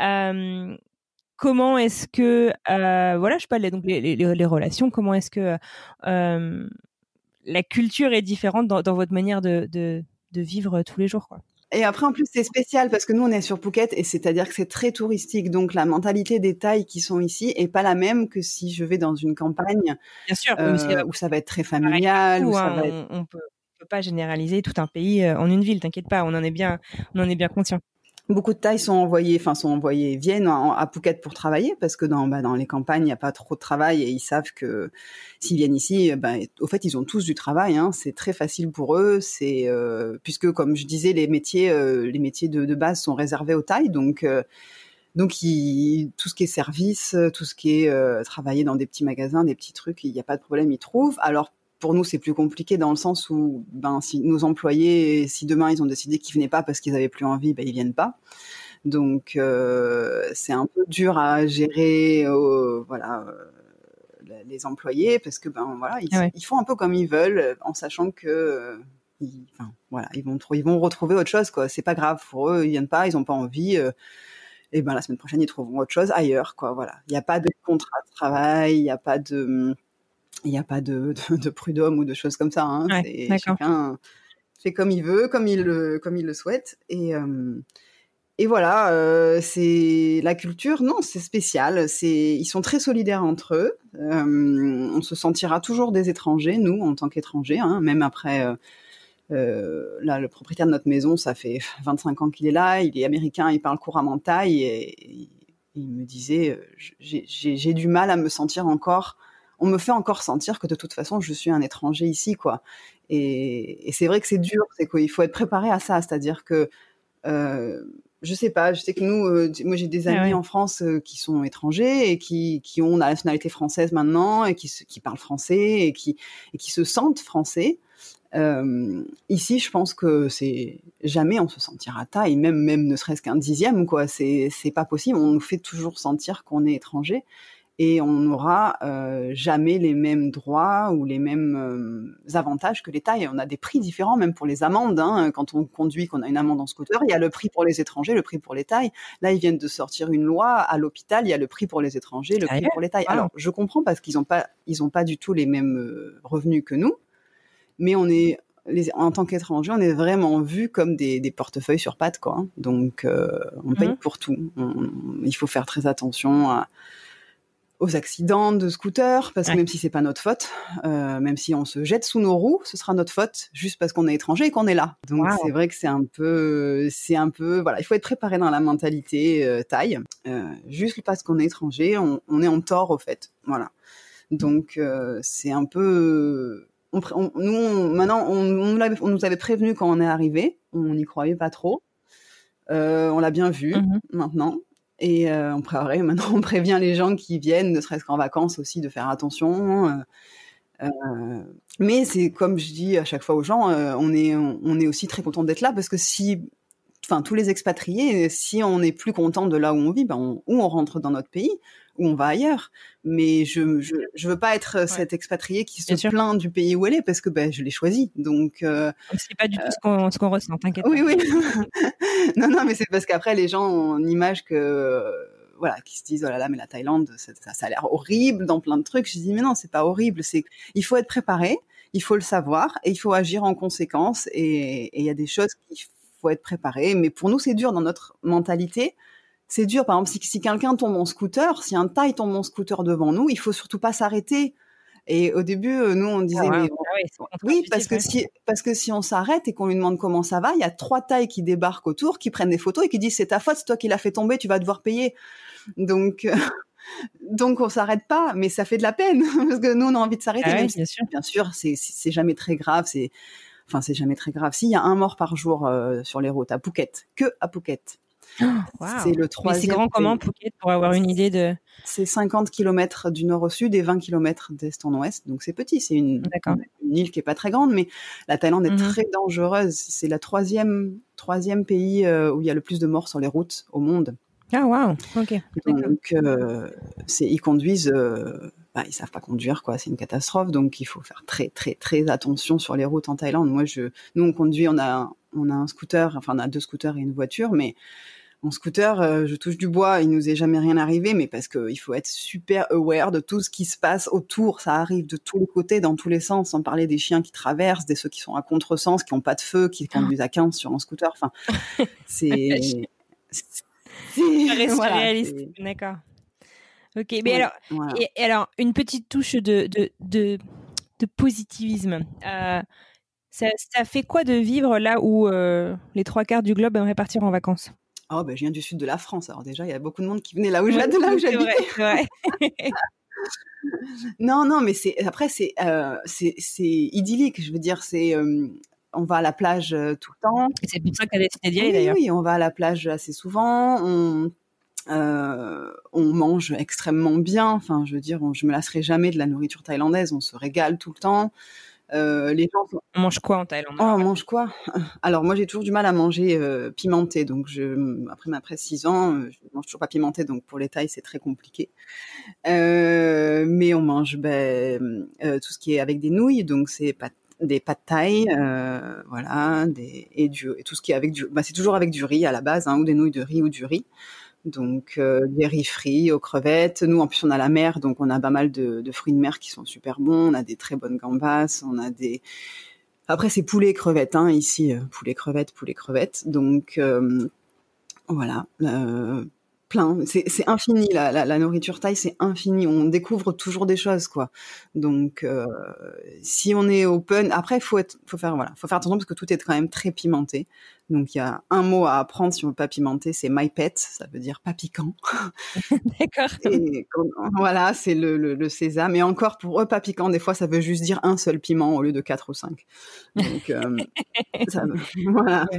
Euh, comment est-ce que euh, voilà je les, donc les, relations comment est-ce que euh, la culture est différente dans, votre manière de, de, vivre tous les jours quoi et après, en plus, c'est spécial parce que nous, on est sur Phuket et c'est-à-dire que c'est très touristique. Donc, la mentalité des Thaïs qui sont ici est pas la même que si je vais dans une campagne Bien sûr, euh, où ça va être très familial. Où ça va être... on, peut, peut pas généraliser tout un pays en une ville. T'inquiète pas, on en est bien, on en est bien conscient beaucoup de tailles sont envoyées, enfin sont envoyées viennent à Phuket pour travailler parce que dans bah, dans les campagnes il n'y a pas trop de travail et ils savent que s'ils viennent ici, bah, au fait ils ont tous du travail. Hein, c'est très facile pour eux. C'est euh, puisque comme je disais les métiers euh, les métiers de, base sont réservés aux tailles donc euh, donc, il, tout ce qui est service, tout ce qui est travailler dans des petits magasins, des petits trucs, il n'y a pas de problème, ils trouvent. Alors, pour nous, c'est plus compliqué dans le sens où, ben, si nos employés, si demain ils ont décidé qu'ils venaient pas parce qu'ils avaient plus envie, ben ils viennent pas. Donc euh, c'est un peu dur à gérer, euh, voilà, euh, les employés parce que ben voilà, ils, font un peu comme ils veulent, en sachant que, ils, enfin, voilà, ils vont ils vont retrouver autre chose quoi. C'est pas grave pour eux, ils viennent pas, ils ont pas envie. et ben la semaine prochaine ils trouveront autre chose ailleurs quoi. Voilà, il n'y a pas de contrat de travail, il n'y a pas de il n'y a pas de, de, prud'homme ou de choses comme ça. Hein. chacun fait comme il veut, comme il le, comme il le souhaite. Et, euh, et voilà, euh, c'est la culture. Non, c'est spécial. C'est ils sont très solidaires entre eux. Euh, on se sentira toujours des étrangers, nous, en tant qu'étrangers, hein, même après. Euh, là, le propriétaire de notre maison, ça fait 25 ans qu'il est là. Il est américain, il parle couramment taille et, et il me disait, j'ai du mal à me sentir encore. On me fait encore sentir que de toute façon, je suis un étranger ici, quoi. Et, et c'est vrai que c'est dur, c'est qu'il faut être préparé à ça, c'est-à-dire que euh, je sais pas, je sais que nous, euh, moi j'ai des amis Ah ouais. en France euh, qui sont étrangers et qui, qui ont la nationalité française maintenant et qui, se- qui parlent français et qui, et qui se sentent français. Euh, ici, je pense que c'est jamais on se sentira taille, même même ne serait-ce qu'un dixième, quoi. C'est c'est pas possible. On nous fait toujours sentir qu'on est étranger et on n'aura euh, jamais les mêmes droits ou les mêmes euh, avantages que les tailles. On a des prix différents, même pour les amendes. Hein. Quand on conduit, qu'on a une amende en scooter, il y a le prix pour les étrangers, le prix pour les tailles. Là, ils viennent de sortir une loi à l'hôpital, il y a le prix pour les étrangers, le prix pour les tailles. Wow. Alors, je comprends parce qu'ils n'ont pas, ils ont pas du tout les mêmes euh, revenus que nous, mais on est les, en tant qu'étranger, on est vraiment vu comme des, des portefeuilles sur pattes, quoi. hein. Donc, euh, on paye Mhm. pour tout. On- il faut faire très attention à, aux accidents de scooter, parce que Ouais. même si c'est pas notre faute, euh, même si on se jette sous nos roues, ce sera notre faute juste parce qu'on est étranger et qu'on est là. Donc Wow. c'est vrai que c'est un peu, c'est un peu, voilà, il faut être préparé dans la mentalité euh, taille. Euh, juste parce qu'on est étranger, on, on est en tort au fait, voilà. Donc euh, c'est un peu, on, on- nous on- maintenant on, on nous avait prévenu quand on est arrivé, on n'y croyait pas trop. Euh, on l'a bien vu Mhm. maintenant. Et euh, on, pré- maintenant, on prévient les gens qui viennent, ne serait-ce qu'en vacances aussi, de faire attention. euh, euh, mais c'est comme je dis à chaque fois aux gens, on est on est aussi très content d'être là parce que si, enfin tous les expatriés, si on n'est plus content de là où on vit, ben on, ou on rentre dans notre pays ou on va ailleurs. Mais je je, je veux pas être cet expatrié qui se plaint du pays où elle est parce que ben je l'ai choisi. Donc euh, C'est pas du tout ce qu'on ce qu'on ressent, t'inquiète oui, pas. oui. non, non, mais c'est parce qu'après, les gens ont une image que, euh, voilà, qui se disent, oh là là, mais la Thaïlande, ça, ça, a l'air horrible dans plein de trucs. Je dis, mais non, c'est pas horrible. C'est, il faut être préparé, il faut le savoir et il faut agir en conséquence. Et et il y a des choses qu'il faut être préparé. Mais pour nous, c'est dur dans notre mentalité. C'est dur. Par exemple, si, si quelqu'un tombe en scooter, si un Thaï tombe en scooter devant nous, il faut surtout pas s'arrêter. Et au début, euh, nous, on disait, Ah, mais. Ah ouais, oui, parce que si parce que si on s'arrête et qu'on lui demande comment ça va, il y a trois tailles qui débarquent autour, qui prennent des photos et qui disent c'est ta faute, c'est toi qui l'as fait tomber, tu vas devoir payer. Donc euh, donc on s'arrête pas, mais ça fait de la peine parce que nous on a envie de s'arrêter. Ah ouais, même si, bien sûr. bien sûr, c'est c'est c'est jamais très grave, c'est enfin c'est jamais très grave. S'il y a un mort par jour euh, sur les routes à Phuket, que à Phuket. Wow. C'est le Mais c'est troisième. grand comment. Phuket pour avoir une idée de. C'est 50 km du nord au sud et 20 km d'est en ouest, donc c'est petit. C'est une, île qui est pas très grande, mais la Thaïlande est Mhm. très dangereuse. C'est la troisième troisième pays euh, où il y a le plus de morts sur les routes au monde. Ah waouh. Ok. Donc euh, ils conduisent, euh, bah, ils savent pas conduire quoi. C'est une catastrophe. Donc il faut faire très très très attention sur les routes en Thaïlande. Moi je, nous on conduit, on a on a un scooter, enfin on a deux scooters et une voiture, mais en scooter, euh, je touche du bois, il nous est jamais rien arrivé, mais parce qu'il faut être super aware de tout ce qui se passe autour. Ça arrive de tous les côtés, dans tous les sens, sans parler des chiens qui traversent, des ceux qui sont à contresens, qui n'ont pas de feu, qui conduisent à 15 sur un scooter. Enfin, c'est... c'est- voilà, réaliste. D'accord. Ok. Mais alors, voilà. et, et alors, une petite touche de, de, de, de positivisme. Euh, ça, ça fait quoi de vivre là où euh, les trois quarts du globe aimeraient partir en vacances? Oh, ben, je viens du sud de la France, alors déjà, il y a beaucoup de monde qui venait là où Ouais, là où. Non, non, mais c'est après c'est euh, c'est idyllique. Je veux dire, c'est euh, on va à la plage euh, tout le temps. C'est pour ça que tu as décidé d'y aller Oui, d'ailleurs. oui, on va à la plage assez souvent. On euh, on mange extrêmement bien. Enfin, je veux dire, on- je me lasserai jamais de la nourriture thaïlandaise. On se régale tout le temps. Euh, les gens On mange quoi en Thaïlande? Oh, on mange quoi? Alors moi j'ai toujours du mal à manger euh, pimenté, donc je, après après 6 ans, euh, je mange toujours pas pimenté, donc pour les tailles c'est très compliqué. Euh, mais on mange ben, euh, tout ce qui est avec des nouilles, donc c'est pas des pâtes thaï, euh, voilà, des, et, du, et tout ce qui est avec du, bah, c'est toujours avec du riz à la base, hein, ou des nouilles de riz ou du riz. Donc euh, des frits aux crevettes. Nous en plus on a la mer, donc on a pas mal de, de fruits de mer qui sont super bons. On a des très bonnes gambas, on a des après c'est poulet et crevettes hein, ici, euh, poulet crevettes, poulet crevettes. Donc euh, Voilà. Euh, plein. C'est infini, la, la, la, nourriture thaï, c'est infini. On découvre toujours des choses, quoi. Donc, euh, si on est open, après, faut faut faire, voilà, faut faire attention parce que tout est quand même très pimenté. Donc, il y a un mot à apprendre si on veut pas pimenter, c'est my pet, ça veut dire pas piquant. D'accord. voilà, c'est le, le, le, sésame. Et encore, pour eux, pas piquant, des fois, ça veut juste dire un seul piment au lieu de quatre ou cinq. Donc, euh, ça, voilà. Ça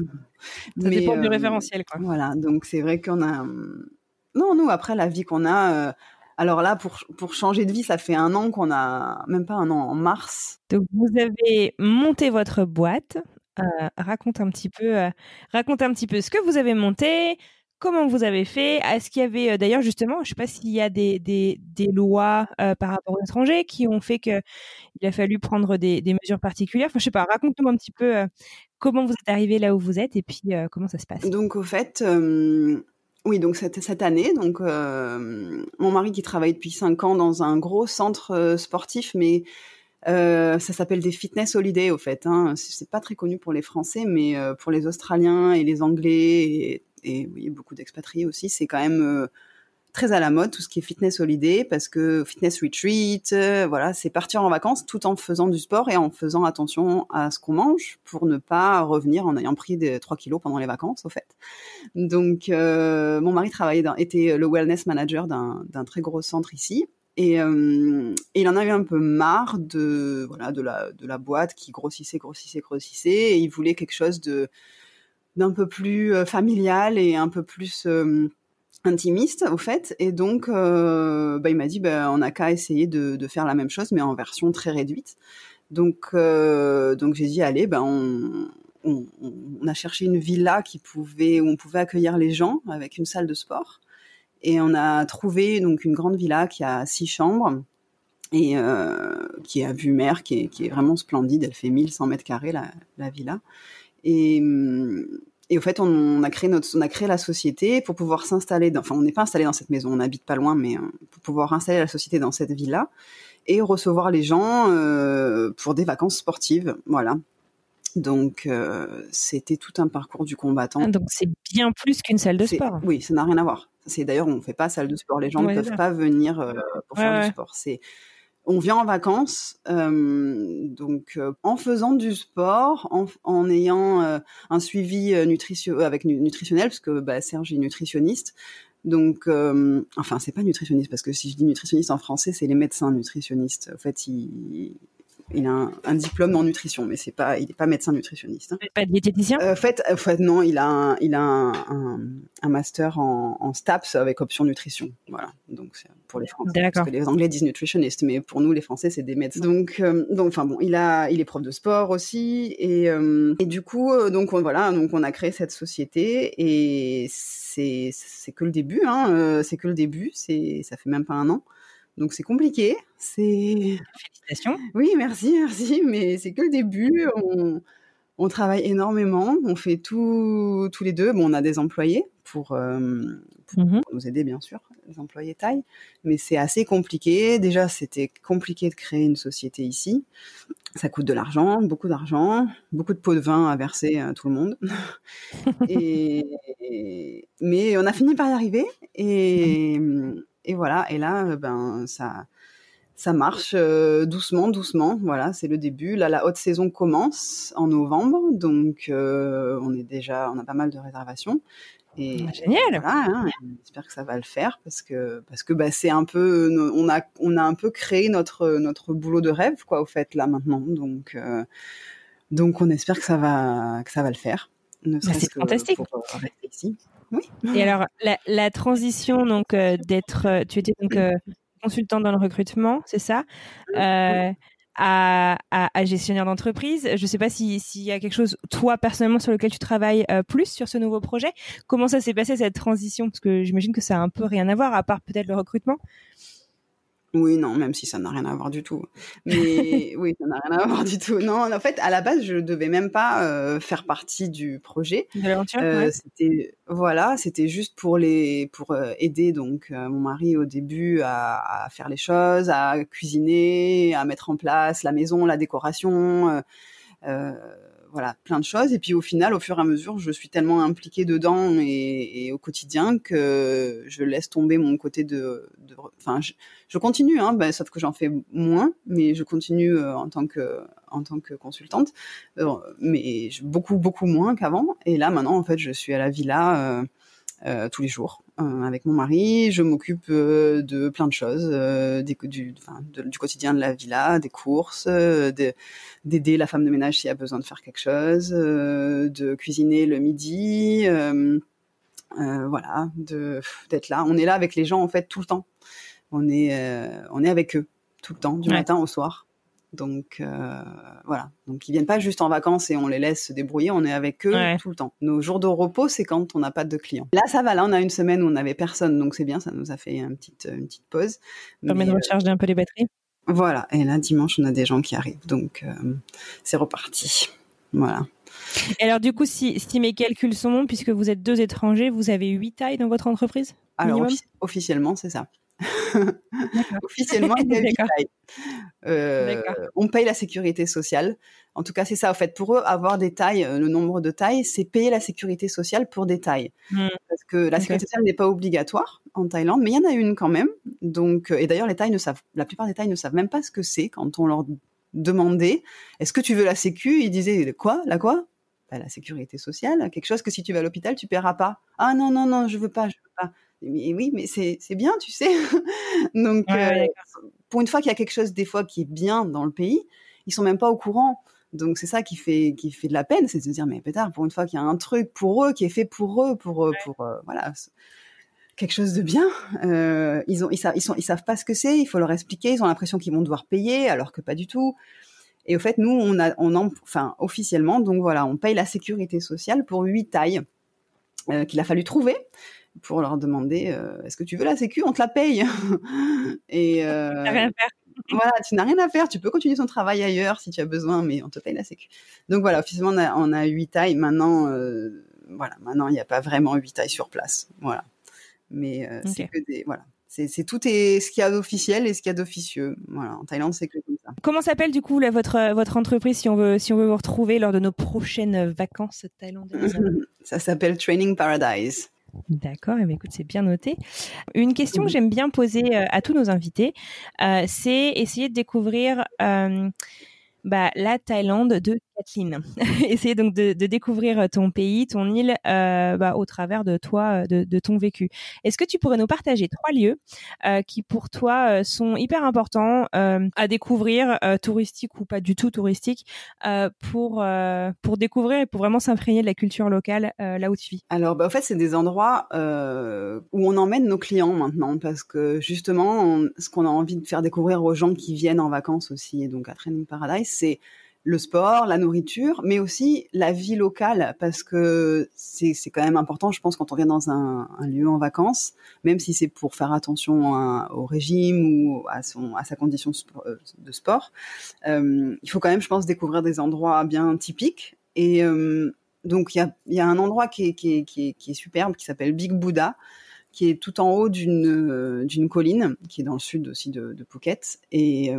Mais, dépend euh, du référentiel, quoi. Voilà. Donc, c'est vrai qu'on a, non, nous, après, la vie qu'on a, euh, alors là, pour, pour changer de vie, ça fait un an qu'on a, même pas un an, en mars. Donc, vous avez monté votre boîte. Euh, raconte un petit peu, euh, raconte un petit peu ce que vous avez monté, comment vous avez fait. Est-ce qu'il y avait, euh, d'ailleurs, justement, je ne sais pas s'il y a des, lois par rapport aux étrangers qui ont fait qu'il a fallu prendre des, mesures particulières. Enfin, je sais pas, raconte-nous un petit peu comment vous êtes arrivé là où vous êtes et puis comment ça se passe. Donc, au fait, oui, donc cette, cette année, donc mon mari qui travaille depuis cinq ans dans un gros centre sportif, mais euh, ça s'appelle des fitness holidays au fait. Hein. C'est pas très connu pour les Français, mais euh, pour les Australiens et les Anglais et, beaucoup d'expatriés aussi, c'est quand même euh, très à la mode tout ce qui est fitness holiday parce que fitness retreat, voilà, c'est partir en vacances tout en faisant du sport et en faisant attention à ce qu'on mange pour ne pas revenir en ayant pris des 3 kilos pendant les vacances, au fait. Donc, mon mari travaillait était le wellness manager d'un très gros centre ici. Et, euh, et, il en avait un peu marre de voilà de la de la boîte qui grossissait grossissait grossissait. Et il voulait quelque chose de d'un peu plus euh, familial et un peu plus euh, intimiste au fait. Et donc bah, il m'a dit bah, on n'a qu'à essayer de, de, faire la même chose mais en version très réduite. Donc donc j'ai dit allez ben on, on, on, a cherché une villa qui pouvait où on pouvait accueillir les gens avec une salle de sport et on a trouvé donc une grande villa qui a six chambres et euh, qui a vue mer qui est, qui est vraiment splendide elle fait 1100 mètres carrés la, la villa et et au fait, on, on, a créé notre, on a créé la société pour pouvoir s'installer. Enfin, on n'est pas installé dans cette maison, on n'habite pas loin, mais euh, pour pouvoir installer la société dans cette villa et recevoir les gens euh, pour des vacances sportives. Voilà. Donc, euh, c'était tout un parcours du combattant. Ah, donc, c'est bien plus qu'une salle de sport. Oui, ça n'a rien à voir. C'est d'ailleurs, on fait pas salle de sport. Les gens ouais, ne peuvent pas venir euh, pour ouais, faire ouais. du sport. C'est on vient en vacances, euh, donc euh, en faisant du sport, en, en ayant euh, un suivi nutrition avec nutritionnel, parce que bah, Serge est nutritionniste. Donc, enfin, c'est pas nutritionniste parce que si je dis nutritionniste en français, c'est les médecins nutritionnistes. En fait, ils, il a un, un, diplôme en nutrition, mais c'est pas, il n'est pas médecin nutritionniste. Hein. Pas diététicien? Euh, fait, en fait, non, il a un, il a un, un master en, en, STAPS avec option nutrition. Voilà, donc c'est pour les Français. Parce que les Anglais disent nutritionniste, mais pour nous, les Français, c'est des médecins. Donc, euh, donc, enfin bon, il a, il est prof de sport aussi, et, euh, et du coup, euh, donc on, voilà, donc on a créé cette société, et c'est, c'est que le début, hein, euh, c'est que le début, c'est, ça fait même pas un an. Donc c'est compliqué. C'est félicitations. Oui, merci, merci. Mais c'est que le début. On, on, travaille énormément. On fait tout tous les deux. Bon, on a des employés pour, euh, pour, mmh. pour nous aider, bien sûr, les employés taille. Mais c'est assez compliqué. Déjà, c'était compliqué de créer une société ici. Ça coûte de l'argent, beaucoup d'argent, beaucoup de pots de vin à verser à tout le monde. et, et, mais on a fini par y arriver. Et mmh et voilà. Et là, ben ça, ça marche euh, doucement, doucement. Voilà, c'est le début. Là, la haute saison commence en novembre, donc euh, on est déjà, on a pas mal de réservations. Et ah, génial. Voilà, hein, j'espère que ça va le faire parce que parce que bah c'est un peu, on a on a un peu créé notre notre boulot de rêve quoi au fait là maintenant. Donc euh, donc on espère que ça va que ça va le faire. Bah, c'est fantastique. Pour ici. Oui. Et alors, la, la transition, donc, euh, d'être, euh, tu étais donc euh, consultant dans le recrutement, c'est ça? Euh, à, à, à, gestionnaire d'entreprise. Je ne sais pas s'il si y a quelque chose, toi, personnellement, sur lequel tu travailles plus sur ce nouveau projet. Comment ça s'est passé, cette transition? Parce que j'imagine que ça a un peu rien à voir, à part peut-être le recrutement. Oui, non, même si ça n'a rien à voir du tout. Mais oui, ça n'a rien à voir du tout. Non, en fait, à la base, je devais même pas euh, faire partie du projet. De l'aventure. Euh, ouais. C'était voilà, c'était juste pour les pour euh, aider donc euh, mon mari au début à, à, faire les choses, à cuisiner, à mettre en place la maison, la décoration. Euh, voilà, plein de choses. Et puis au final, au fur et à mesure, je suis tellement impliquée dedans et, au quotidien que je laisse tomber mon côté de, enfin, je, continue, hein, bah, sauf que j'en fais moins, mais je continue en tant que en tant que consultante, mais beaucoup beaucoup moins qu'avant. Et là, maintenant, en fait, je suis à la villa euh, tous les jours euh, avec mon mari. Je m'occupe euh, de plein de choses, des, du, du quotidien de la villa, des courses, d'aider la femme de ménage s'il a besoin de faire quelque chose, de cuisiner le midi, voilà, d'être là. On est là avec les gens en fait tout le temps. On est on est avec eux tout le temps, du matin au soir. Donc euh, voilà, donc ils viennent pas juste en vacances et on les laisse se débrouiller, on est avec eux tout le temps. Nos jours de repos, c'est quand on n'a pas de clients. Là, ça va, là on a une semaine où on n'avait personne, donc c'est bien, ça nous a fait une petite, une petite pause. Permet de euh, recharger un peu les batteries. Voilà, et là dimanche on a des gens qui arrivent, donc euh, c'est reparti. Voilà. Et alors du coup, si, si mes calculs sont bons, puisque vous êtes deux étrangers, vous avez huit tailles dans votre entreprise Alors officiellement, c'est ça. Officiellement, il y a euh, on paye la sécurité sociale. En tout cas, c'est ça. En fait, pour eux, avoir des tailles, euh, le nombre de tailles, c'est payer la sécurité sociale pour des tailles. Hmm. Parce que la sécurité sociale n'est pas obligatoire en Thaïlande, mais il y en a une quand même. Donc, euh, et d'ailleurs, les tailles ne savent, la plupart des tailles ne savent même pas ce que c'est quand on leur demandait est-ce que tu veux la sécu? Ils disaient quoi? La quoi? Bah, La sécurité sociale, quelque chose que si tu vas à l'hôpital, tu paieras pas. Ah non, non, non, je veux pas, je veux pas mais oui, mais c'est bien, tu sais. Donc, euh, pour une fois qu'il y a quelque chose des fois qui est bien dans le pays, ils sont même pas au courant. Donc c'est ça qui fait qui fait de la peine, c'est de se dire mais peut-être pour une fois qu'il y a un truc pour eux qui est fait pour eux, pour pour euh, voilà quelque chose de bien. Euh, ils ont ils savent ils sont ils savent pas ce que c'est, il faut leur expliquer, ils ont l'impression qu'ils vont devoir payer alors que pas du tout. Et au fait nous on a on enfin officiellement donc voilà on paye la sécurité sociale pour huit tailles qu'il a fallu trouver pour leur demander euh, est-ce que tu veux la sécu? On te la paye. et euh, rien à faire. voilà, tu n'as rien à faire. Tu peux continuer ton travail ailleurs si tu as besoin, mais on te paye la sécu. Donc voilà, officiellement on a, on a 8 tailles. Maintenant, euh, voilà, maintenant il n'y a pas vraiment huit tailles sur place. Voilà, mais c'est que des voilà. C'est tout est ce qu'il y a d'officiel et ce qu'il y a d'officieux. Voilà, en Thaïlande, c'est que comme ça. Comment s'appelle du coup votre votre entreprise si on veut si on veut vous retrouver lors de nos prochaines vacances thaïlandaises? Ça s'appelle Training Paradise. D'accord, eh ben, écoute, c'est bien noté. Une question que j'aime bien poser euh, à tous nos invités, euh, c'est essayer de découvrir euh, bah, la Thaïlande de Kathleen. Essayer donc de, de, découvrir ton pays, ton île, euh, bah, au travers de toi, de, de ton vécu. Est-ce que tu pourrais nous partager trois lieux euh, qui pour toi euh, sont hyper importants euh, à découvrir, euh, touristiques ou pas du tout touristiques, pour pour découvrir et pour vraiment s'imprégner de la culture locale là où tu vis? Alors, bah, en fait, c'est des endroits où on emmène nos clients maintenant, parce que justement, ce qu'on a envie de faire découvrir aux gens qui viennent en vacances aussi, et donc à Training Paradise, c'est le sport, la nourriture, mais aussi la vie locale, parce que c'est quand même important, je pense, quand on vient dans un, lieu en vacances, même si c'est pour faire attention au régime ou à, son, à sa condition euh, de sport, euh, il faut quand même, je pense, découvrir des endroits bien typiques. Et euh, donc, il y a, y a, un endroit qui est, qui est, qui est, superbe, qui s'appelle Big Buddha, qui est tout en haut d'une d'une colline, qui est dans le sud aussi de, de Phuket. Et,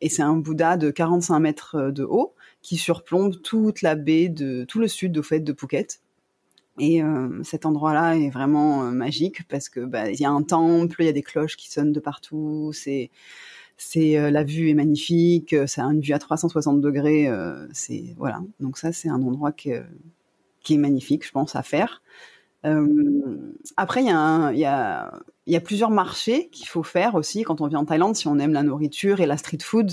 et c'est un Bouddha de 45 mètres euh, de haut qui surplombe toute la baie de tout le sud au fait de Phuket. Et euh, cet endroit-là est vraiment euh, magique parce que bah, il y a un temple, il y a des cloches qui sonnent de partout. C'est c'est la vue est magnifique, c'est une vue à 360 degrés. c'est voilà. Donc ça c'est un endroit qui est magnifique, je pense, à faire. Euh, après, il y, a y, a, y a plusieurs marchés qu'il faut faire aussi quand on vient en Thaïlande, si on aime la nourriture et la street food.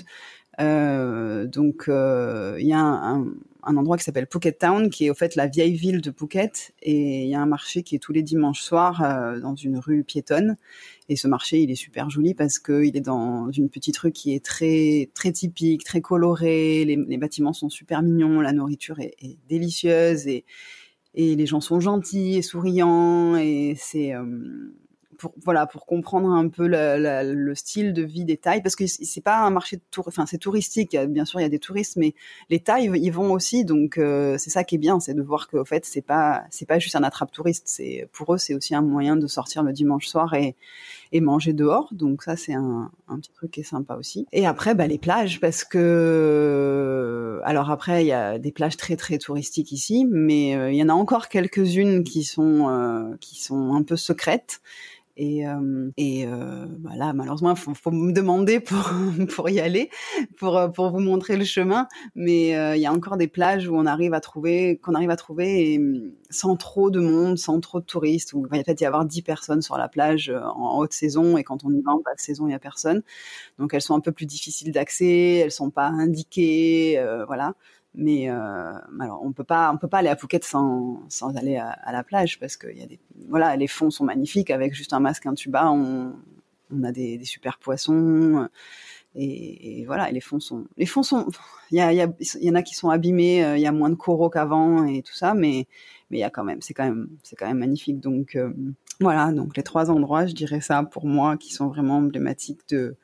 Euh, donc, il y a un, un, endroit qui s'appelle Phuket Town, qui est au fait la vieille ville de Phuket, et il y a un marché qui est tous les dimanches soirs dans une rue piétonne. Et ce marché, il est super joli parce qu'il est dans une petite rue qui est très très typique, très colorée. Les, les bâtiments sont super mignons, la nourriture est, est délicieuse et et les gens sont gentils et souriants et c'est euh, pour voilà pour comprendre un peu le style de vie des Thaïs parce que c'est pas un marché de tour enfin c'est touristique bien sûr il y a des touristes mais les Thaïs ils vont aussi donc euh, c'est ça qui est bien c'est de voir qu'au fait c'est pas c'est pas juste un attrape touriste c'est pour eux c'est aussi un moyen de sortir le dimanche soir et et manger dehors donc ça c'est un, un petit truc qui est sympa aussi. Et après bah les plages parce que alors après il y a des plages très très touristiques ici mais euh, il y en a encore quelques-unes qui sont euh, qui sont un peu secrètes et, euh, et euh, bah malheureusement, faut, faut, me demander pour, pour y aller, pour, euh, pour vous montrer le chemin. Mais euh, il y a encore des plages où on arrive à trouver, qu'on arrive à trouver et, mm, sans trop de monde, sans trop de touristes. Où il va peut-être y avoir 10 personnes sur la plage euh, en haute saison et quand on y va en basse saison, il y a personne. Donc elles sont un peu plus difficiles d'accès, elles sont pas indiquées, voilà. Mais euh, alors on peut pas on peut pas aller à Phuket sans, sans aller à, la plage parce que y a des voilà les fonds sont magnifiques. Avec juste un masque un tuba on, on a des, des super poissons. Et, et, voilà et les fonds sont les fonds sont il y a y, a, y en a qui sont abîmés euh, il y a moins de coraux qu'avant et tout ça mais mais il y a quand même c'est quand même c'est quand même magnifique. Donc euh, voilà donc les trois endroits je dirais ça pour moi qui sont vraiment emblématiques de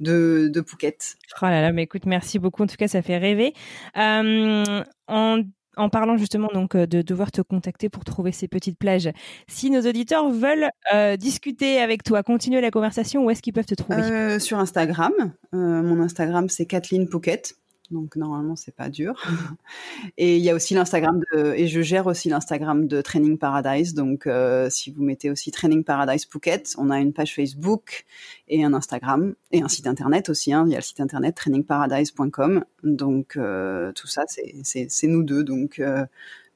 de, de Phuket. Oh là là, mais écoute, merci beaucoup. En tout cas, ça fait rêver. Euh, en en parlant justement donc euh, de devoir te contacter pour trouver ces petites plages, si nos auditeurs veulent euh, discuter avec toi, continuer la conversation, où est-ce qu'ils peuvent te trouver? Euh, Sur Instagram. Euh, mon Instagram, c'est Kathleen Phuket. Donc normalement c'est pas dur. et il y a aussi l'Instagram de et je gère aussi l'Instagram de Training Paradise. Donc euh, si vous mettez aussi Training Paradise Phuket, on a une page Facebook et un Instagram et un site internet aussi. Hein. Il y a le site internet trainingparadise.com. Donc euh, tout ça c'est nous deux. Donc euh,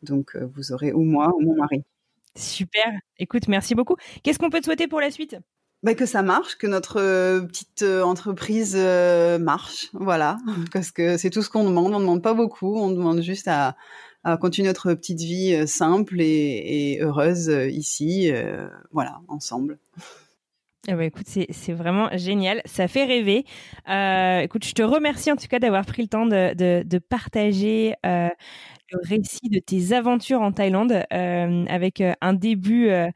donc vous aurez ou moi ou mon mari. Super. Écoute, merci beaucoup. Qu'est-ce qu'on peut te souhaiter pour la suite? Bah, que ça marche, que notre euh, petite euh, entreprise euh, marche, voilà, parce que c'est tout ce qu'on demande. On demande pas beaucoup, on demande juste à, continuer notre petite vie euh, simple et, heureuse euh, ici, euh, voilà, ensemble. Eh ben, écoute, c'est vraiment génial, ça fait rêver. écoute, je te remercie en tout cas d'avoir pris le temps de partager le récit de tes aventures en Thaïlande euh, avec euh, un début euh,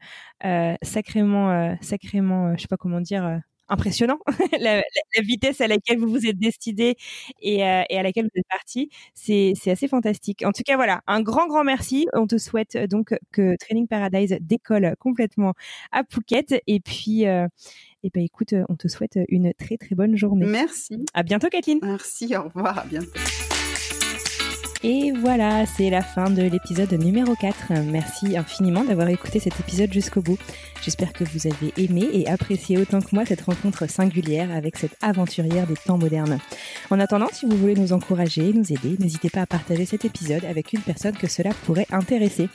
sacrément, sacrément, je sais pas comment dire, impressionnant. la, la, la, vitesse à laquelle vous vous êtes décidé et, et à laquelle vous êtes parti, c'est assez fantastique. En tout cas, voilà, un grand, grand merci. On te souhaite donc que Training Paradise décolle complètement à Phuket et puis. et ben écoute, on te souhaite une très très bonne journée. Merci. À bientôt, Kathleen. Merci. Au revoir. À bientôt. Et voilà, c'est la fin de l'épisode numéro 4. Merci infiniment d'avoir écouté cet épisode jusqu'au bout. J'espère que vous avez aimé et apprécié autant que moi cette rencontre singulière avec cette aventurière des temps modernes. En attendant, si vous voulez nous encourager, nous aider, n'hésitez pas à partager cet épisode avec une personne que cela pourrait intéresser.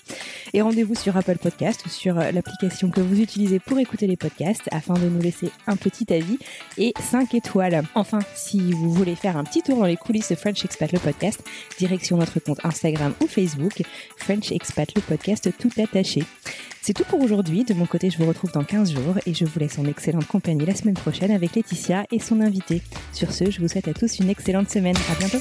Et rendez-vous sur Apple Podcast ou sur l'application que vous utilisez pour écouter les podcasts afin de nous laisser un petit avis et 5 étoiles. Enfin, si vous voulez faire un petit tour dans les coulisses de French Expat le podcast, direction notre compte Instagram ou Facebook, French Expat le podcast tout attaché. C'est tout pour aujourd'hui. De mon côté, je vous retrouve dans 15 jours et je vous laisse en excellente compagnie la semaine prochaine avec Laetitia et son invité. Sur ce, je vous souhaite à tous une excellente semaine. À bientôt.